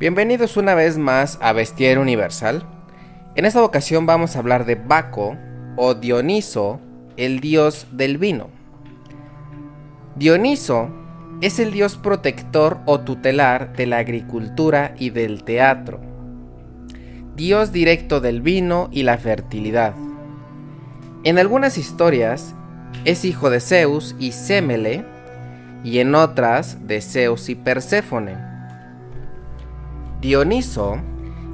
Bienvenidos una vez más a Bestiario Universal. En esta ocasión vamos a hablar de Baco o Dioniso, el dios del vino. Dioniso es el dios protector o tutelar de la agricultura y del teatro. Dios directo del vino y la fertilidad. En algunas historias es hijo de Zeus y Semele y en otras de Zeus y Perséfone. Dioniso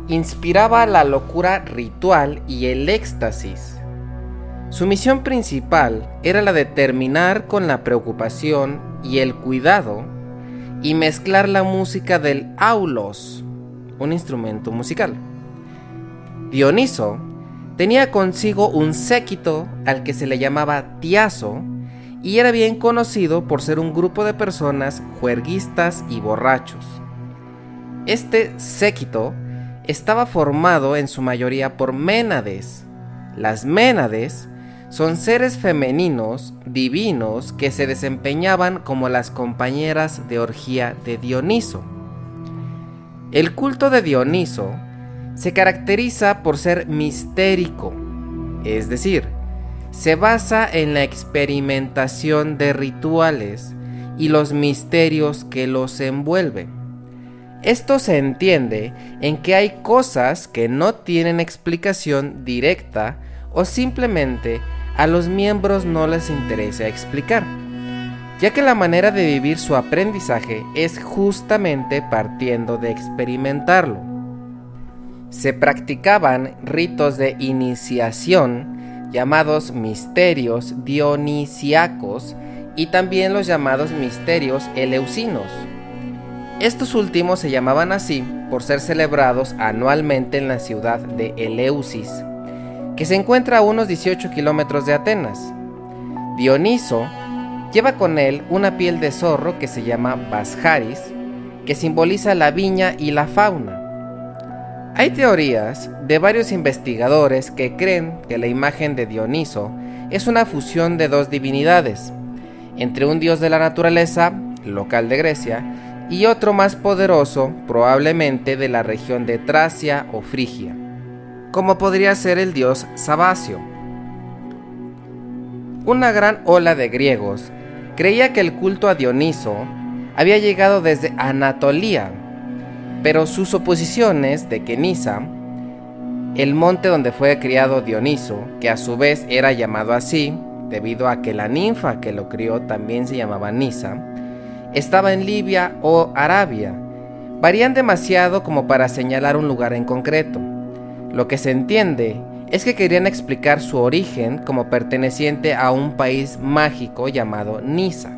inspiraba la locura ritual y el éxtasis. Su misión principal era la de terminar con la preocupación y el cuidado y mezclar la música del aulos, un instrumento musical. Dioniso tenía consigo un séquito al que se le llamaba Tiaso y era bien conocido por ser un grupo de personas juerguistas y borrachos. Este séquito estaba formado en su mayoría por ménades. Las ménades son seres femeninos divinos que se desempeñaban como las compañeras de orgía de Dioniso. El culto de Dioniso se caracteriza por ser mistérico, es decir, se basa en la experimentación de rituales y los misterios que los envuelven. Esto se entiende en que hay cosas que no tienen explicación directa o simplemente a los miembros no les interesa explicar, ya que la manera de vivir su aprendizaje es justamente partiendo de experimentarlo. Se practicaban ritos de iniciación llamados misterios dionisiacos y también los llamados misterios eleusinos estos últimos se llamaban así por ser celebrados anualmente en la ciudad de Eleusis, que se encuentra a unos 18 kilómetros de Atenas. Dioniso lleva con él una piel de zorro que se llama Basharis, que simboliza la viña y la fauna. Hay teorías de varios investigadores que creen que la imagen de Dioniso es una fusión de dos divinidades, entre un dios de la naturaleza, local de Grecia, y otro más poderoso, probablemente de la región de Tracia o Frigia, como podría ser el dios Sabacio. Una gran ola de griegos creía que el culto a Dioniso había llegado desde Anatolia, pero sus oposiciones de que Nisa, el monte donde fue criado Dioniso, que a su vez era llamado así, debido a que la ninfa que lo crió también se llamaba Nisa, estaba en Libia o Arabia. Varían demasiado como para señalar un lugar en concreto. Lo que se entiende es que querían explicar su origen como perteneciente a un país mágico llamado Nisa.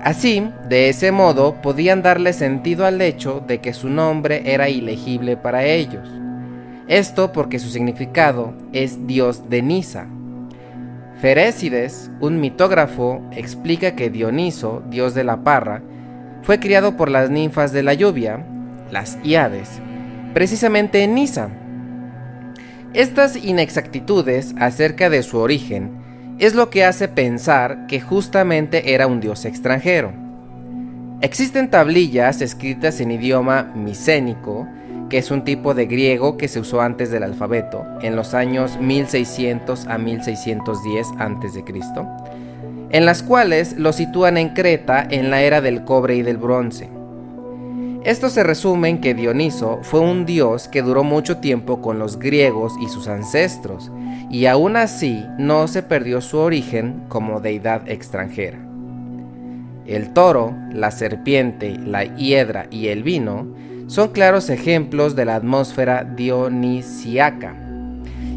Así, de ese modo, podían darle sentido al hecho de que su nombre era ilegible para ellos. Esto porque su significado es Dios de Nisa. Ferécides, un mitógrafo, explica que Dioniso, dios de la parra, fue criado por las ninfas de la lluvia, las Iades, precisamente en Nisa. Estas inexactitudes acerca de su origen es lo que hace pensar que justamente era un dios extranjero. Existen tablillas escritas en idioma micénico que es un tipo de griego que se usó antes del alfabeto, en los años 1600 a 1610 a.C., en las cuales lo sitúan en Creta en la era del cobre y del bronce. Esto se resume en que Dioniso fue un dios que duró mucho tiempo con los griegos y sus ancestros, y aún así no se perdió su origen como deidad extranjera. El toro, la serpiente, la hiedra y el vino son claros ejemplos de la atmósfera dionisiaca.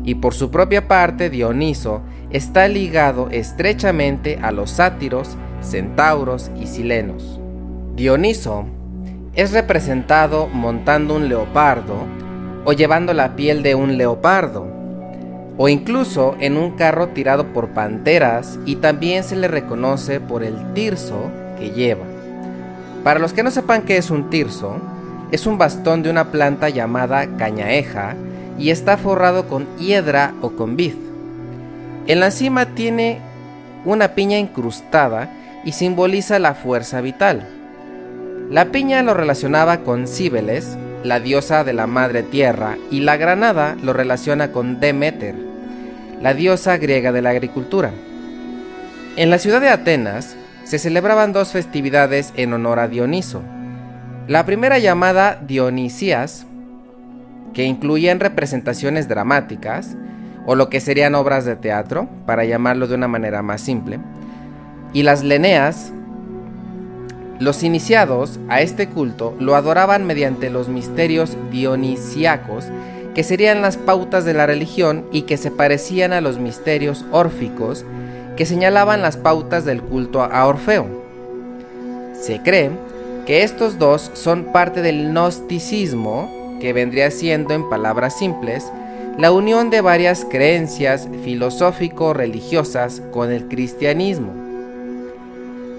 Y por su propia parte, Dioniso está ligado estrechamente a los sátiros, centauros y silenos. Dioniso es representado montando un leopardo o llevando la piel de un leopardo, o incluso en un carro tirado por panteras y también se le reconoce por el tirso que lleva. Para los que no sepan qué es un tirso, es un bastón de una planta llamada cañaeja y está forrado con hiedra o con vid. En la cima tiene una piña incrustada y simboliza la fuerza vital. La piña lo relacionaba con Cíbeles, la diosa de la madre tierra, y la granada lo relaciona con Demeter, la diosa griega de la agricultura. En la ciudad de Atenas se celebraban dos festividades en honor a Dioniso. La primera llamada Dionisías, que incluían representaciones dramáticas, o lo que serían obras de teatro, para llamarlo de una manera más simple, y las Leneas, los iniciados a este culto lo adoraban mediante los misterios dionisíacos, que serían las pautas de la religión y que se parecían a los misterios órficos, que señalaban las pautas del culto a Orfeo. Se cree que estos dos son parte del gnosticismo, que vendría siendo en palabras simples, la unión de varias creencias filosófico-religiosas con el cristianismo.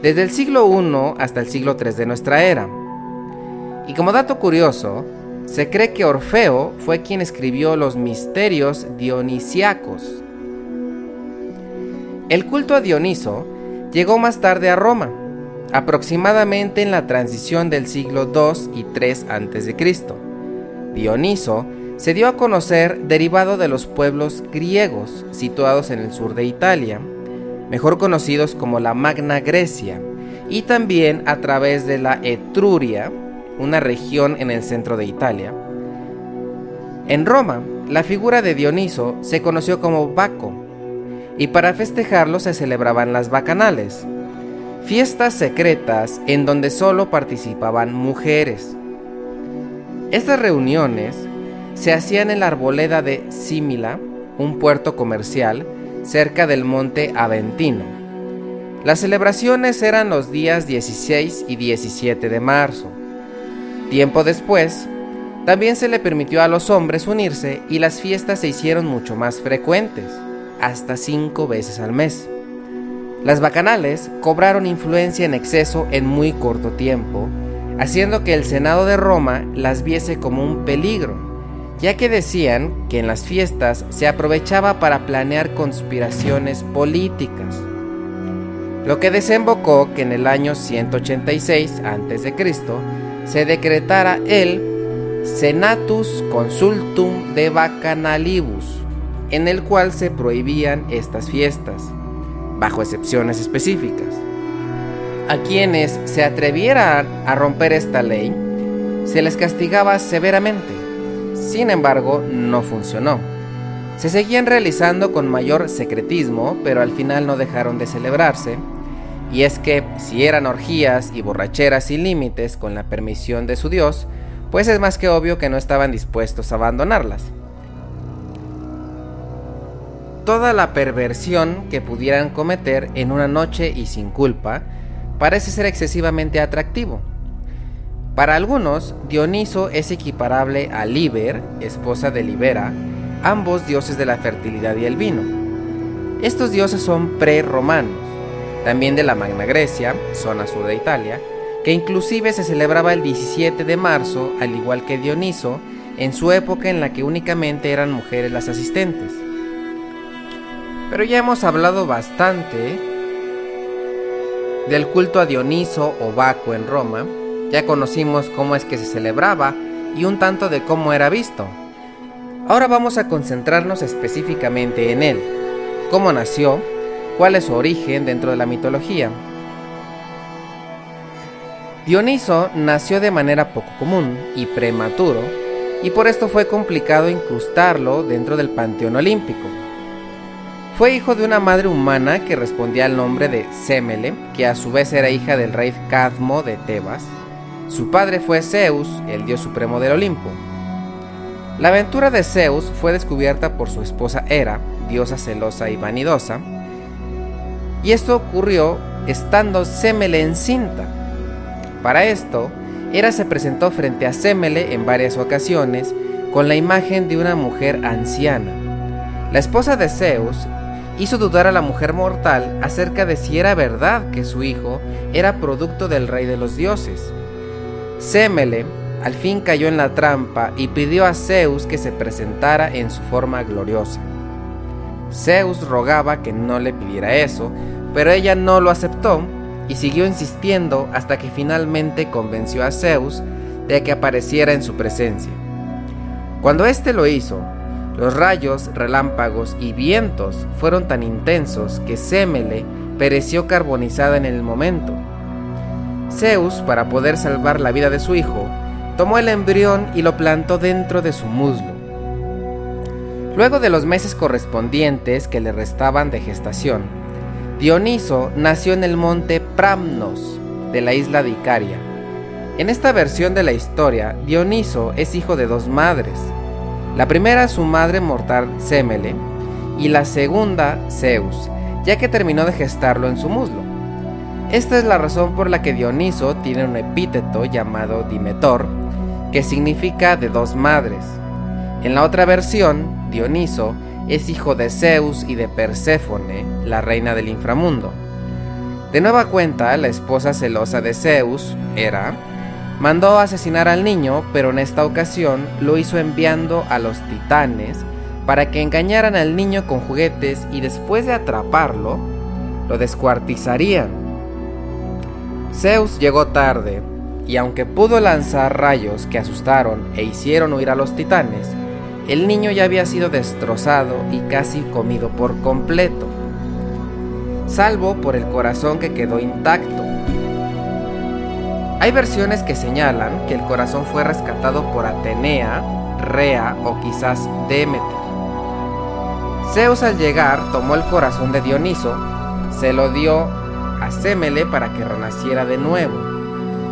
Desde el siglo I hasta el siglo III de nuestra era. Y como dato curioso, se cree que Orfeo fue quien escribió los misterios dionisiacos. El culto a Dioniso llegó más tarde a Roma, aproximadamente en la transición del siglo II y III a.C. Dioniso se dio a conocer derivado de los pueblos griegos situados en el sur de Italia, mejor conocidos como la Magna Grecia, y también a través de la Etruria, una región en el centro de Italia. En Roma, la figura de Dioniso se conoció como Baco, y para festejarlo se celebraban las bacanales, fiestas secretas en donde solo participaban mujeres. Estas reuniones se hacían en la arboleda de Simila, un puerto comercial cerca del monte Aventino. Las celebraciones eran los días 16 y 17 de marzo. Tiempo después, también se le permitió a los hombres unirse y las fiestas se hicieron mucho más frecuentes, hasta cinco veces al mes. Las bacanales cobraron influencia en exceso en muy corto tiempo, haciendo que el Senado de Roma las viese como un peligro ya que decían que en las fiestas se aprovechaba para planear conspiraciones políticas, lo que desembocó que en el año 186 a.C. se decretara el Senatus Consultum de Bacanalibus, en el cual se prohibían estas fiestas, bajo excepciones específicas. A quienes se atrevieran a romper esta ley, se les castigaba severamente sin embargo, no funcionó. Se seguían realizando con mayor secretismo, pero al final no dejaron de celebrarse. Y es que si eran orgías y borracheras sin límites con la permisión de su Dios, pues es más que obvio que no estaban dispuestos a abandonarlas. Toda la perversión que pudieran cometer en una noche y sin culpa parece ser excesivamente atractivo para algunos, Dioniso es equiparable a Liber, esposa de Libera, ambos dioses de la fertilidad y el vino. Estos dioses son pre-romanos, también de la Magna Grecia, zona sur de Italia, que inclusive se celebraba el 17 de marzo, al igual que Dioniso, en su época en la que únicamente eran mujeres las asistentes. Pero ya hemos hablado bastante del culto a Dioniso o Baco en Roma, ya conocimos cómo es que se celebraba y un tanto de cómo era visto. Ahora vamos a concentrarnos específicamente en él, cómo nació, cuál es su origen dentro de la mitología. Dioniso nació de manera poco común y prematuro, y por esto fue complicado incrustarlo dentro del panteón olímpico. Fue hijo de una madre humana que respondía al nombre de Semele, que a su vez era hija del rey Cadmo de Tebas, su padre fue Zeus, el dios supremo del Olimpo. La aventura de Zeus fue descubierta por su esposa Hera, diosa celosa y vanidosa, y esto ocurrió estando Semele encinta. Para esto, Hera se presentó frente a Semele en varias ocasiones con la imagen de una mujer anciana. La esposa de Zeus hizo dudar a la mujer mortal acerca de si era verdad que su hijo era producto del rey de los dioses. Semele al fin cayó en la trampa y pidió a Zeus que se presentara en su forma gloriosa. Zeus rogaba que no le pidiera eso, pero ella no lo aceptó y siguió insistiendo hasta que finalmente convenció a Zeus de que apareciera en su presencia. Cuando éste lo hizo, los rayos, relámpagos y vientos fueron tan intensos que Semele pereció carbonizada en el momento. Zeus, para poder salvar la vida de su hijo, tomó el embrión y lo plantó dentro de su muslo. Luego de los meses correspondientes que le restaban de gestación, Dioniso nació en el monte Pramnos de la isla de Icaria. En esta versión de la historia, Dioniso es hijo de dos madres. La primera su madre mortal Semele y la segunda Zeus, ya que terminó de gestarlo en su muslo. Esta es la razón por la que Dioniso tiene un epíteto llamado Dimetor, que significa de dos madres. En la otra versión, Dioniso es hijo de Zeus y de Perséfone, la reina del inframundo. De nueva cuenta, la esposa celosa de Zeus, Hera, mandó asesinar al niño, pero en esta ocasión lo hizo enviando a los titanes para que engañaran al niño con juguetes y después de atraparlo, lo descuartizarían. Zeus llegó tarde, y aunque pudo lanzar rayos que asustaron e hicieron huir a los titanes, el niño ya había sido destrozado y casi comido por completo, salvo por el corazón que quedó intacto. Hay versiones que señalan que el corazón fue rescatado por Atenea, Rea o quizás Demeter. Zeus al llegar tomó el corazón de Dioniso, se lo dio a Semele para que renaciera de nuevo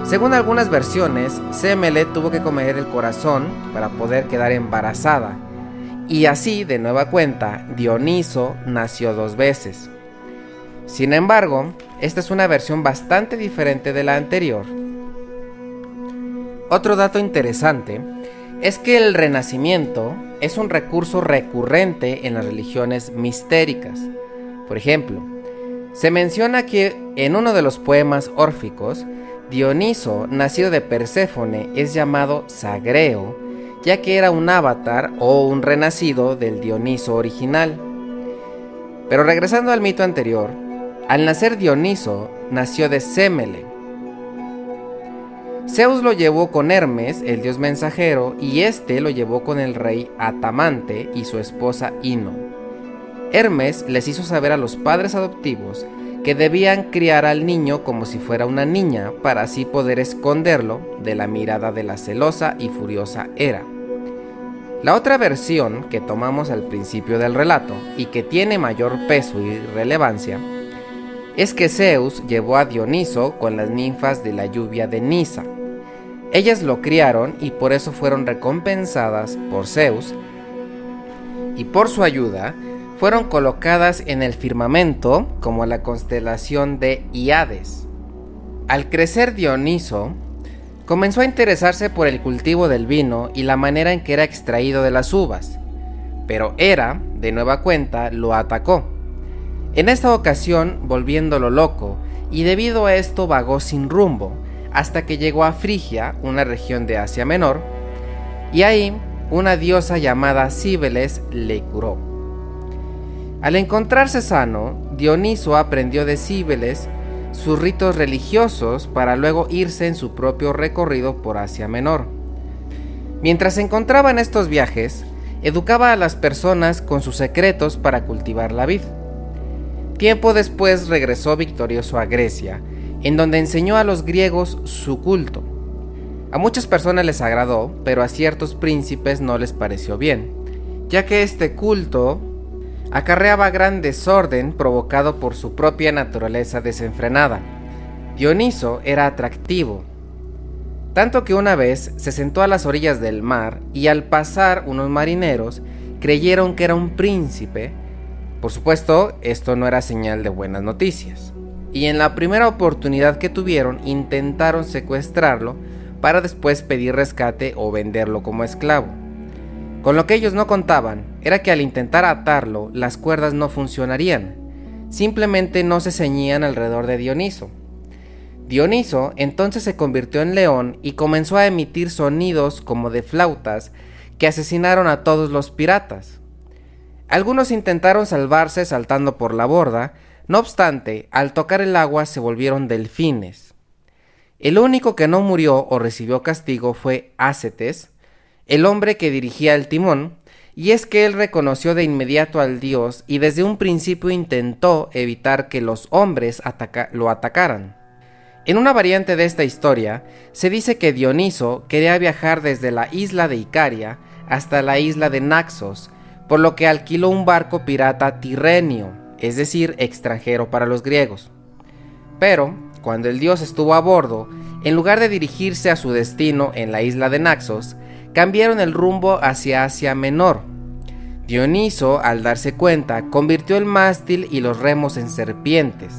según algunas versiones, Semele tuvo que comer el corazón para poder quedar embarazada, y así, de nueva cuenta, Dioniso nació dos veces. Sin embargo, esta es una versión bastante diferente de la anterior. Otro dato interesante es que el renacimiento es un recurso recurrente en las religiones mistéricas. Por ejemplo, se menciona que en uno de los poemas órficos, Dioniso, nacido de Perséfone, es llamado Sagreo, ya que era un avatar o un renacido del Dioniso original. Pero regresando al mito anterior, al nacer Dioniso, nació de Semele. Zeus lo llevó con Hermes, el dios mensajero, y este lo llevó con el rey Atamante y su esposa Ino. Hermes les hizo saber a los padres adoptivos que debían criar al niño como si fuera una niña para así poder esconderlo de la mirada de la celosa y furiosa Hera. La otra versión que tomamos al principio del relato y que tiene mayor peso y relevancia es que Zeus llevó a Dioniso con las ninfas de la lluvia de Nisa. Ellas lo criaron y por eso fueron recompensadas por Zeus y por su ayuda fueron colocadas en el firmamento como la constelación de Iades. Al crecer Dioniso, comenzó a interesarse por el cultivo del vino y la manera en que era extraído de las uvas, pero Hera, de nueva cuenta, lo atacó. En esta ocasión, volviéndolo loco, y debido a esto vagó sin rumbo, hasta que llegó a Frigia, una región de Asia Menor, y ahí una diosa llamada Cibeles le curó. Al encontrarse sano, Dioniso aprendió de Cibeles sus ritos religiosos para luego irse en su propio recorrido por Asia Menor. Mientras se encontraba en estos viajes, educaba a las personas con sus secretos para cultivar la vid. Tiempo después regresó victorioso a Grecia, en donde enseñó a los griegos su culto. A muchas personas les agradó, pero a ciertos príncipes no les pareció bien, ya que este culto acarreaba gran desorden provocado por su propia naturaleza desenfrenada. Dioniso era atractivo, tanto que una vez se sentó a las orillas del mar y al pasar unos marineros creyeron que era un príncipe. Por supuesto, esto no era señal de buenas noticias. Y en la primera oportunidad que tuvieron intentaron secuestrarlo para después pedir rescate o venderlo como esclavo. Con lo que ellos no contaban era que al intentar atarlo, las cuerdas no funcionarían, simplemente no se ceñían alrededor de Dioniso. Dioniso entonces se convirtió en león y comenzó a emitir sonidos como de flautas que asesinaron a todos los piratas. Algunos intentaron salvarse saltando por la borda, No obstante, al tocar el agua se volvieron delfines. El único que no murió o recibió castigo fue Ácetes, el hombre que dirigía el timón, y es que él reconoció de inmediato al dios y desde un principio intentó evitar que los hombres lo atacaran. En una variante de esta historia, se dice que Dioniso quería viajar desde la isla de Icaria hasta la isla de Naxos, por lo que alquiló un barco pirata tirrenio, es decir, extranjero para los griegos. Pero, cuando el dios estuvo a bordo, en lugar de dirigirse a su destino en la isla de Naxos, cambiaron el rumbo hacia Asia Menor. Dioniso, al darse cuenta, convirtió el mástil y los remos en serpientes.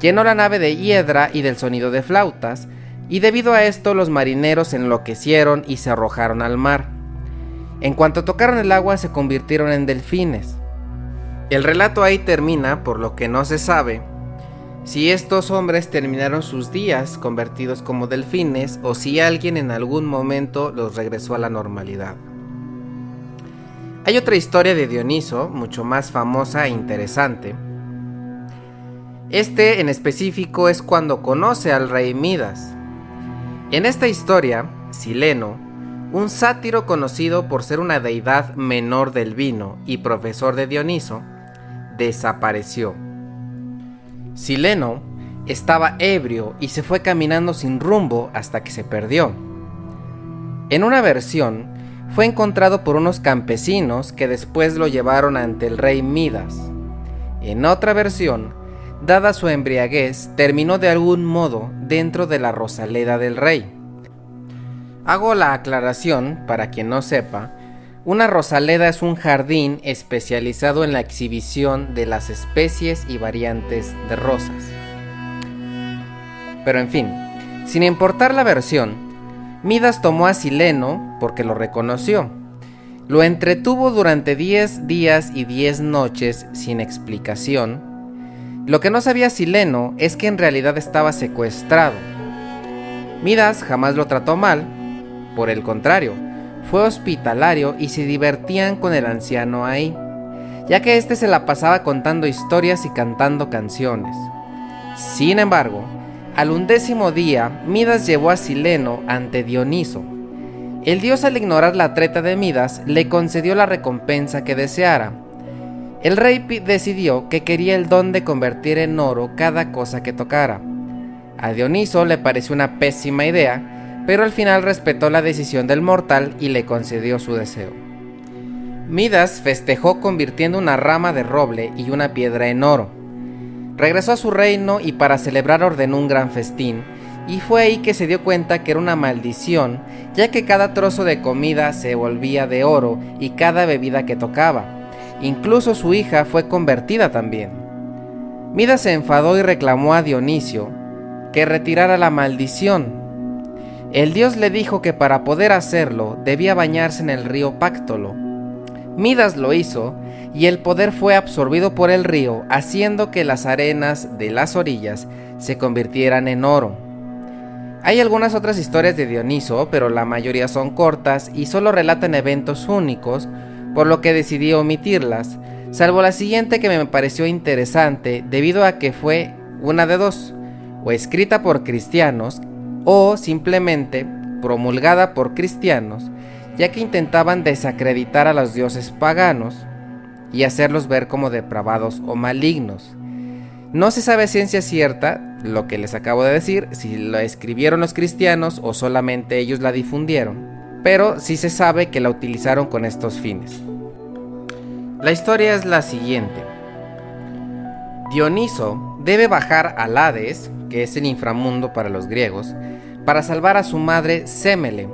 Llenó la nave de hiedra y del sonido de flautas, y debido a esto los marineros enloquecieron y se arrojaron al mar. En cuanto tocaron el agua se convirtieron en delfines. El relato ahí termina, por lo que no se sabe si estos hombres terminaron sus días convertidos como delfines o si alguien en algún momento los regresó a la normalidad. Hay otra historia de Dioniso, mucho más famosa e interesante. Este en específico es cuando conoce al rey Midas. En esta historia, Sileno, un sátiro conocido por ser una deidad menor del vino y profesor de Dioniso, desapareció. Sileno estaba ebrio y se fue caminando sin rumbo hasta que se perdió. En una versión, fue encontrado por unos campesinos que después lo llevaron ante el rey Midas. En otra versión, dada su embriaguez, terminó de algún modo dentro de la rosaleda del rey. Hago la aclaración, para quien no sepa, una rosaleda es un jardín especializado en la exhibición de las especies y variantes de rosas. Pero en fin, sin importar la versión, Midas tomó a Sileno porque lo reconoció. Lo entretuvo durante 10 días y 10 noches sin explicación. Lo que no sabía Sileno es que en realidad estaba secuestrado. Midas jamás lo trató mal, por el contrario, fue hospitalario y se divertían con el anciano ahí, ya que éste se la pasaba contando historias y cantando canciones. Sin embargo, al undécimo día, Midas llevó a Sileno ante Dioniso. El dios al ignorar la treta de Midas le concedió la recompensa que deseara. El rey decidió que quería el don de convertir en oro cada cosa que tocara. A Dioniso le pareció una pésima idea, pero al final respetó la decisión del mortal y le concedió su deseo. Midas festejó convirtiendo una rama de roble y una piedra en oro. Regresó a su reino y para celebrar ordenó un gran festín, y fue ahí que se dio cuenta que era una maldición, ya que cada trozo de comida se volvía de oro y cada bebida que tocaba. Incluso su hija fue convertida también. Midas se enfadó y reclamó a Dionisio que retirara la maldición, el dios le dijo que para poder hacerlo debía bañarse en el río Páctolo. Midas lo hizo y el poder fue absorbido por el río, haciendo que las arenas de las orillas se convirtieran en oro. Hay algunas otras historias de Dioniso, pero la mayoría son cortas y solo relatan eventos únicos, por lo que decidí omitirlas, salvo la siguiente que me pareció interesante debido a que fue una de dos, o escrita por cristianos o simplemente promulgada por cristianos, ya que intentaban desacreditar a los dioses paganos y hacerlos ver como depravados o malignos. No se sabe ciencia cierta lo que les acabo de decir, si lo escribieron los cristianos o solamente ellos la difundieron, pero sí se sabe que la utilizaron con estos fines. La historia es la siguiente. Dioniso debe bajar al Hades, que es el inframundo para los griegos, para salvar a su madre Semele,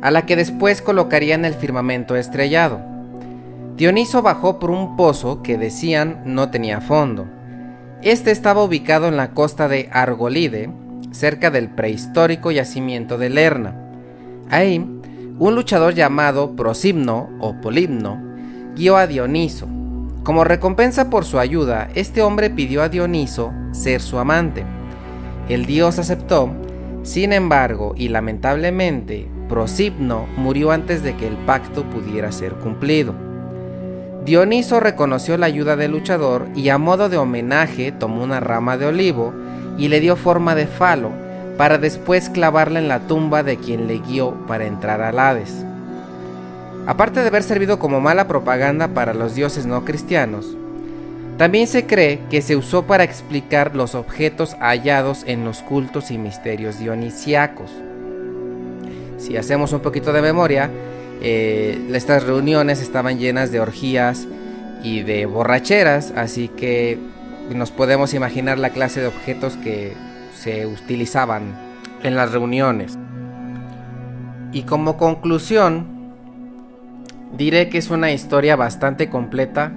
a la que después colocaría en el firmamento estrellado. Dioniso bajó por un pozo que decían no tenía fondo. Este estaba ubicado en la costa de Argolide, cerca del prehistórico yacimiento de Lerna. Ahí, un luchador llamado Prosimno o Polibno guió a Dioniso. Como recompensa por su ayuda, este hombre pidió a Dioniso ser su amante. El dios aceptó sin embargo, y lamentablemente, Prosipno murió antes de que el pacto pudiera ser cumplido. Dioniso reconoció la ayuda del luchador y a modo de homenaje tomó una rama de olivo y le dio forma de falo para después clavarla en la tumba de quien le guió para entrar al Hades. Aparte de haber servido como mala propaganda para los dioses no cristianos, también se cree que se usó para explicar los objetos hallados en los cultos y misterios dionisiacos. Si hacemos un poquito de memoria, eh, estas reuniones estaban llenas de orgías y de borracheras, así que nos podemos imaginar la clase de objetos que se utilizaban en las reuniones. Y como conclusión, diré que es una historia bastante completa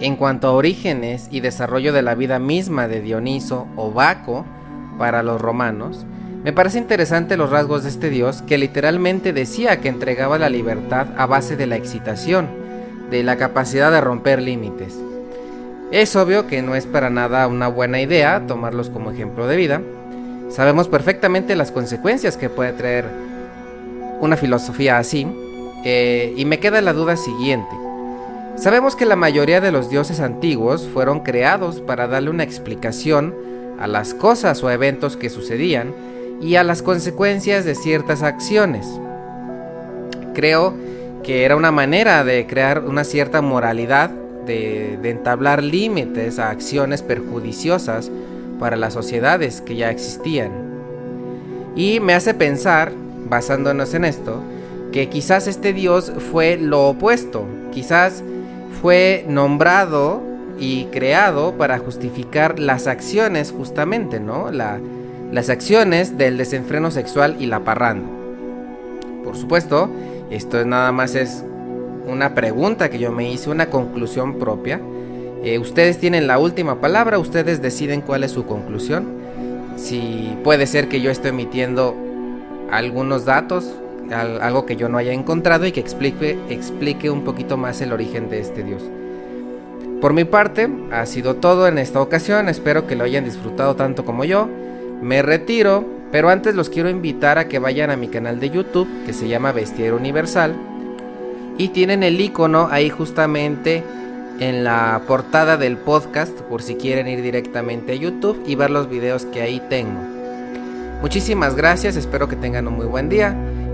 en cuanto a orígenes y desarrollo de la vida misma de Dioniso o Baco para los romanos, me parece interesante los rasgos de este dios que literalmente decía que entregaba la libertad a base de la excitación, de la capacidad de romper límites. Es obvio que no es para nada una buena idea tomarlos como ejemplo de vida. Sabemos perfectamente las consecuencias que puede traer una filosofía así, eh, y me queda la duda siguiente. Sabemos que la mayoría de los dioses antiguos fueron creados para darle una explicación a las cosas o eventos que sucedían y a las consecuencias de ciertas acciones. Creo que era una manera de crear una cierta moralidad, de, entablar límites a acciones perjudiciosas para las sociedades que ya existían. Y me hace pensar, basándonos en esto, que quizás este dios fue lo opuesto, quizás fue nombrado y creado para justificar las acciones justamente, ¿no? las acciones del desenfreno sexual y la parranda. Por supuesto, esto nada más es una pregunta que yo me hice, una conclusión propia. Eh, ustedes tienen la última palabra, ustedes deciden cuál es su conclusión. Si puede ser que yo esté emitiendo algunos datos algo que yo no haya encontrado y que explique, explique un poquito más el origen de este dios. Por mi parte, ha sido todo en esta ocasión, espero que lo hayan disfrutado tanto como yo. Me retiro, pero antes los quiero invitar a que vayan a mi canal de YouTube que se llama Bestiero Universal y tienen el icono ahí justamente en la portada del podcast por si quieren ir directamente a YouTube y ver los videos que ahí tengo. Muchísimas gracias, espero que tengan un muy buen día.